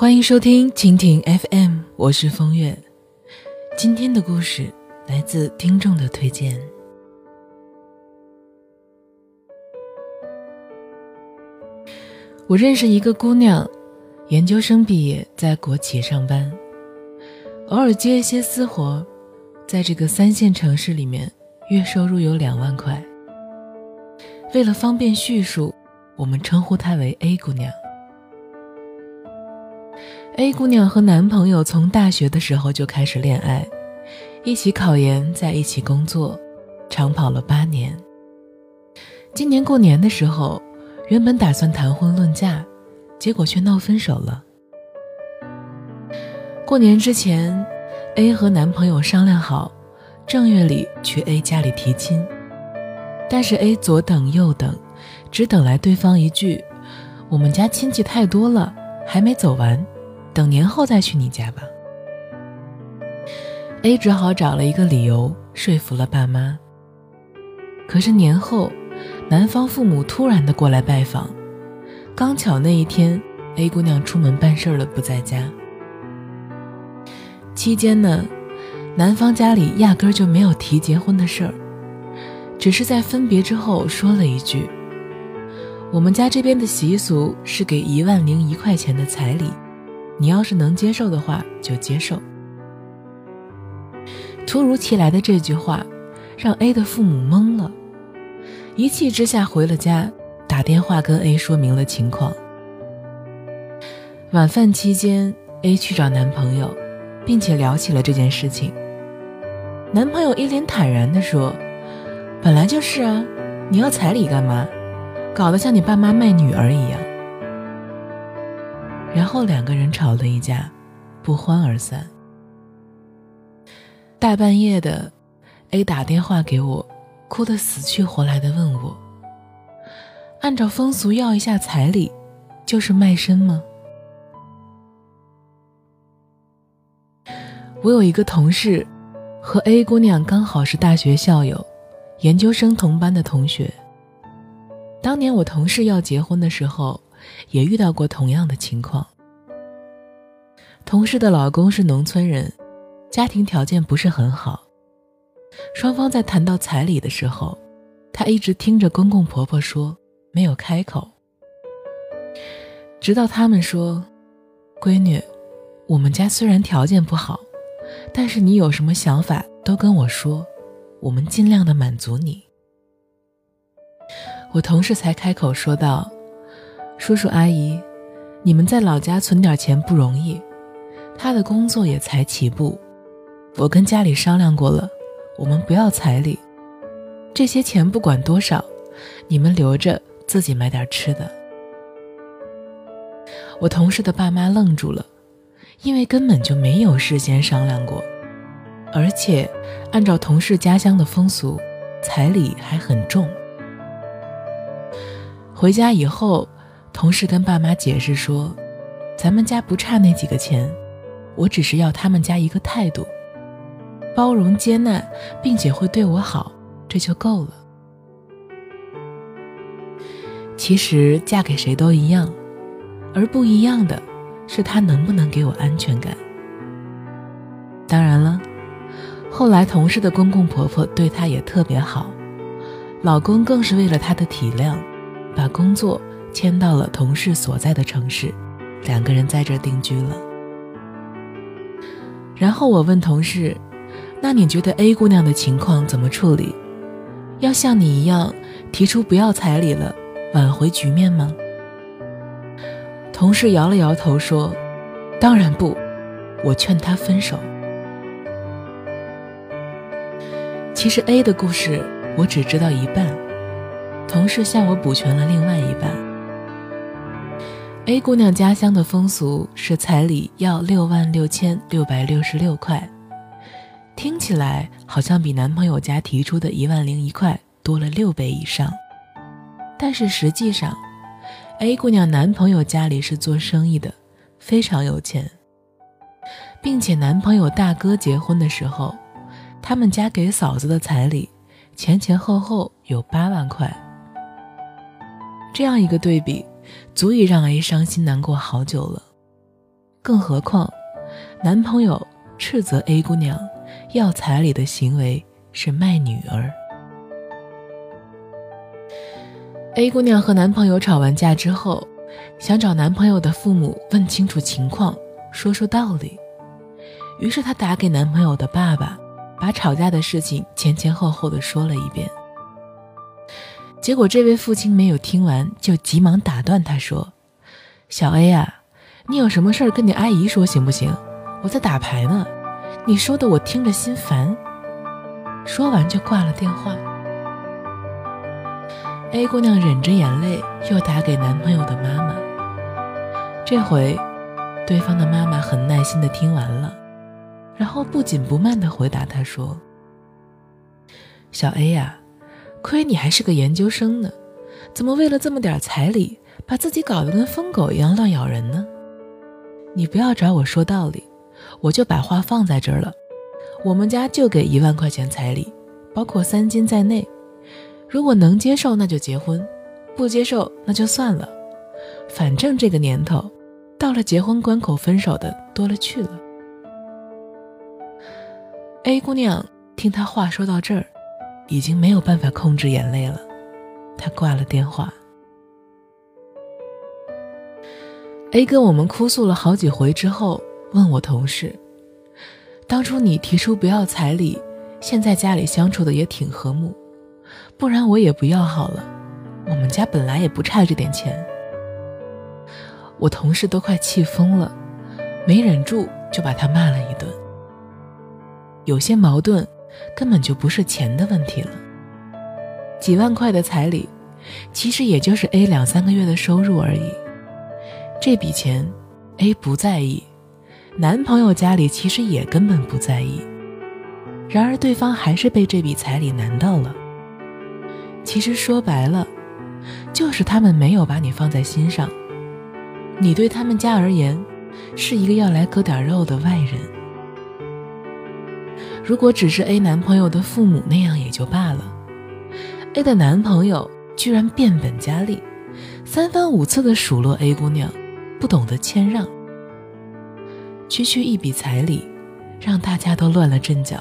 欢迎收听蜻蜓 FM，我是风月。今天的故事来自听众的推荐。我认识一个姑娘，研究生毕业，在国企上班，偶尔接一些私活，在这个三线城市里面，月收入有两万块。为了方便叙述，我们称呼她为 A 姑娘。A 姑娘和男朋友从大学的时候就开始恋爱，一起考研，在一起工作，长跑了八年。今年过年的时候，原本打算谈婚论嫁，结果却闹分手了。过年之前，A 和男朋友商量好，正月里去 A 家里提亲，但是 A 左等右等，只等来对方一句：“我们家亲戚太多了，还没走完。”等年后再去你家吧。A 只好找了一个理由说服了爸妈。可是年后，男方父母突然的过来拜访，刚巧那一天 A 姑娘出门办事儿了不在家。期间呢，男方家里压根儿就没有提结婚的事儿，只是在分别之后说了一句：“我们家这边的习俗是给一万零一块钱的彩礼。”你要是能接受的话，就接受。突如其来的这句话，让 A 的父母懵了，一气之下回了家，打电话跟 A 说明了情况。晚饭期间，A 去找男朋友，并且聊起了这件事情。男朋友一脸坦然地说：“本来就是啊，你要彩礼干嘛？搞得像你爸妈卖女儿一样。”然后两个人吵了一架，不欢而散。大半夜的，A 打电话给我，哭得死去活来的问我：“按照风俗要一下彩礼，就是卖身吗？”我有一个同事，和 A 姑娘刚好是大学校友，研究生同班的同学。当年我同事要结婚的时候。也遇到过同样的情况。同事的老公是农村人，家庭条件不是很好。双方在谈到彩礼的时候，他一直听着公公婆婆说，没有开口。直到他们说：“闺女，我们家虽然条件不好，但是你有什么想法都跟我说，我们尽量的满足你。”我同事才开口说道。叔叔阿姨，你们在老家存点钱不容易，他的工作也才起步。我跟家里商量过了，我们不要彩礼，这些钱不管多少，你们留着自己买点吃的。我同事的爸妈愣住了，因为根本就没有事先商量过，而且按照同事家乡的风俗，彩礼还很重。回家以后。同事跟爸妈解释说：“咱们家不差那几个钱，我只是要他们家一个态度，包容接纳，并且会对我好，这就够了。其实嫁给谁都一样，而不一样的是他能不能给我安全感。当然了，后来同事的公公婆婆对她也特别好，老公更是为了她的体谅，把工作。”迁到了同事所在的城市，两个人在这定居了。然后我问同事：“那你觉得 A 姑娘的情况怎么处理？要像你一样提出不要彩礼了，挽回局面吗？”同事摇了摇头说：“当然不，我劝她分手。”其实 A 的故事我只知道一半，同事向我补全了另外一半。A 姑娘家乡的风俗是彩礼要六万六千六百六十六块，听起来好像比男朋友家提出的一万零一块多了六倍以上。但是实际上，A 姑娘男朋友家里是做生意的，非常有钱，并且男朋友大哥结婚的时候，他们家给嫂子的彩礼前前后后有八万块。这样一个对比。足以让 A 伤心难过好久了。更何况，男朋友斥责 A 姑娘要彩礼的行为是卖女儿。A 姑娘和男朋友吵完架之后，想找男朋友的父母问清楚情况，说说道理。于是她打给男朋友的爸爸，把吵架的事情前前后后的说了一遍。结果这位父亲没有听完，就急忙打断他说：“小 A 呀，你有什么事儿跟你阿姨说行不行？我在打牌呢，你说的我听着心烦。”说完就挂了电话。A 姑娘忍着眼泪又打给男朋友的妈妈，这回，对方的妈妈很耐心的听完了。然后不紧不慢地回答他说：“小 A 呀，亏你还是个研究生呢，怎么为了这么点彩礼，把自己搞得跟疯狗一样乱咬人呢？你不要找我说道理，我就把话放在这儿了。我们家就给一万块钱彩礼，包括三金在内。如果能接受，那就结婚；不接受，那就算了。反正这个年头，到了结婚关口，分手的多了去了。” A 姑娘听他话说到这儿，已经没有办法控制眼泪了。他挂了电话。A 跟我们哭诉了好几回之后，问我同事：“当初你提出不要彩礼，现在家里相处的也挺和睦，不然我也不要好了。我们家本来也不差这点钱。”我同事都快气疯了，没忍住就把他骂了一顿。有些矛盾，根本就不是钱的问题了。几万块的彩礼，其实也就是 A 两三个月的收入而已。这笔钱，A 不在意，男朋友家里其实也根本不在意。然而对方还是被这笔彩礼难到了。其实说白了，就是他们没有把你放在心上。你对他们家而言，是一个要来割点肉的外人。如果只是 A 男朋友的父母那样也就罢了，A 的男朋友居然变本加厉，三番五次的数落 A 姑娘不懂得谦让，区区一笔彩礼，让大家都乱了阵脚。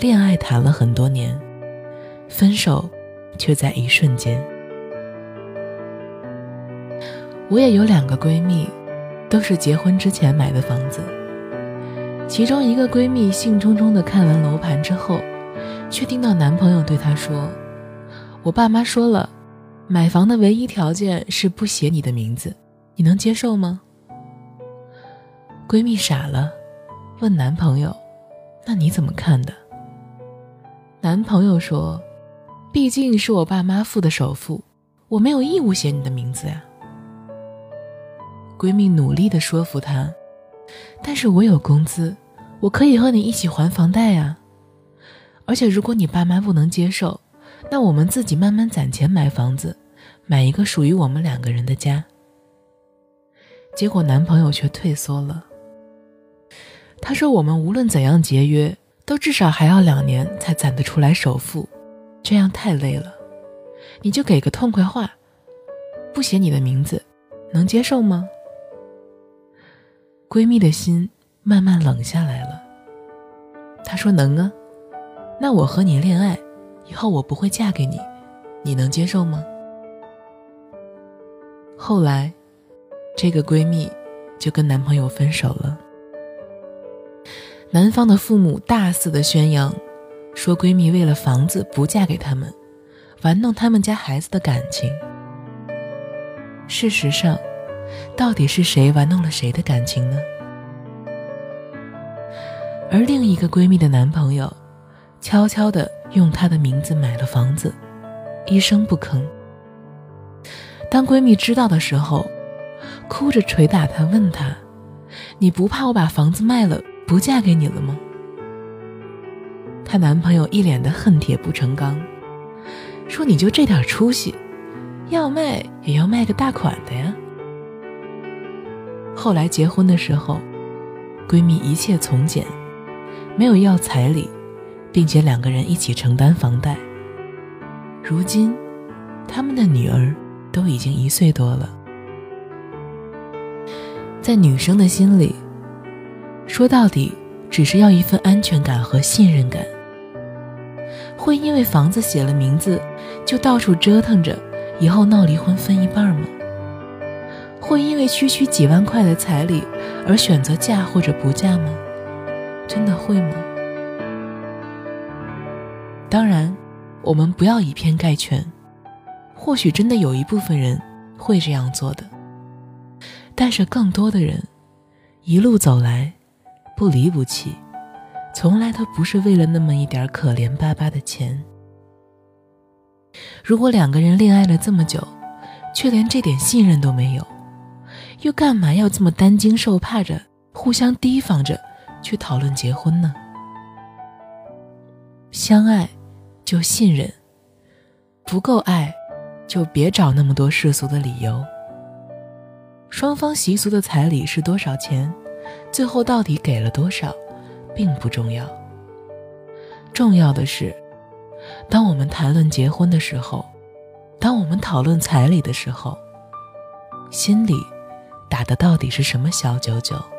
恋爱谈了很多年，分手却在一瞬间。我也有两个闺蜜，都是结婚之前买的房子。其中一个闺蜜兴冲冲地看完楼盘之后，却听到男朋友对她说：“我爸妈说了，买房的唯一条件是不写你的名字，你能接受吗？”闺蜜傻了，问男朋友：“那你怎么看的？”男朋友说：“毕竟是我爸妈付的首付，我没有义务写你的名字呀。”闺蜜努力地说服他。但是我有工资，我可以和你一起还房贷呀。而且如果你爸妈不能接受，那我们自己慢慢攒钱买房子，买一个属于我们两个人的家。结果男朋友却退缩了。他说：“我们无论怎样节约，都至少还要两年才攒得出来首付，这样太累了。你就给个痛快话，不写你的名字，能接受吗？”闺蜜的心慢慢冷下来了。她说：“能啊，那我和你恋爱，以后我不会嫁给你，你能接受吗？”后来，这个闺蜜就跟男朋友分手了。男方的父母大肆的宣扬，说闺蜜为了房子不嫁给他们，玩弄他们家孩子的感情。事实上，到底是谁玩弄了谁的感情呢？而另一个闺蜜的男朋友，悄悄地用她的名字买了房子，一声不吭。当闺蜜知道的时候，哭着捶打她，问她：“你不怕我把房子卖了，不嫁给你了吗？”她男朋友一脸的恨铁不成钢，说：“你就这点出息，要卖也要卖个大款的呀。”后来结婚的时候，闺蜜一切从简，没有要彩礼，并且两个人一起承担房贷。如今，他们的女儿都已经一岁多了。在女生的心里，说到底只是要一份安全感和信任感。会因为房子写了名字，就到处折腾着，以后闹离婚分一半吗？会因为区区几万块的彩礼而选择嫁或者不嫁吗？真的会吗？当然，我们不要以偏概全，或许真的有一部分人会这样做的，但是更多的人一路走来，不离不弃。从来都不是为了那么一点可怜巴巴的钱。如果两个人恋爱了这么久，却连这点信任都没有，又干嘛要这么担惊受怕着、互相提防着去讨论结婚呢？相爱就信任，不够爱就别找那么多世俗的理由。双方习俗的彩礼是多少钱？最后到底给了多少？并不重要。重要的是，当我们谈论结婚的时候，当我们讨论彩礼的时候，心里打的到底是什么小九九？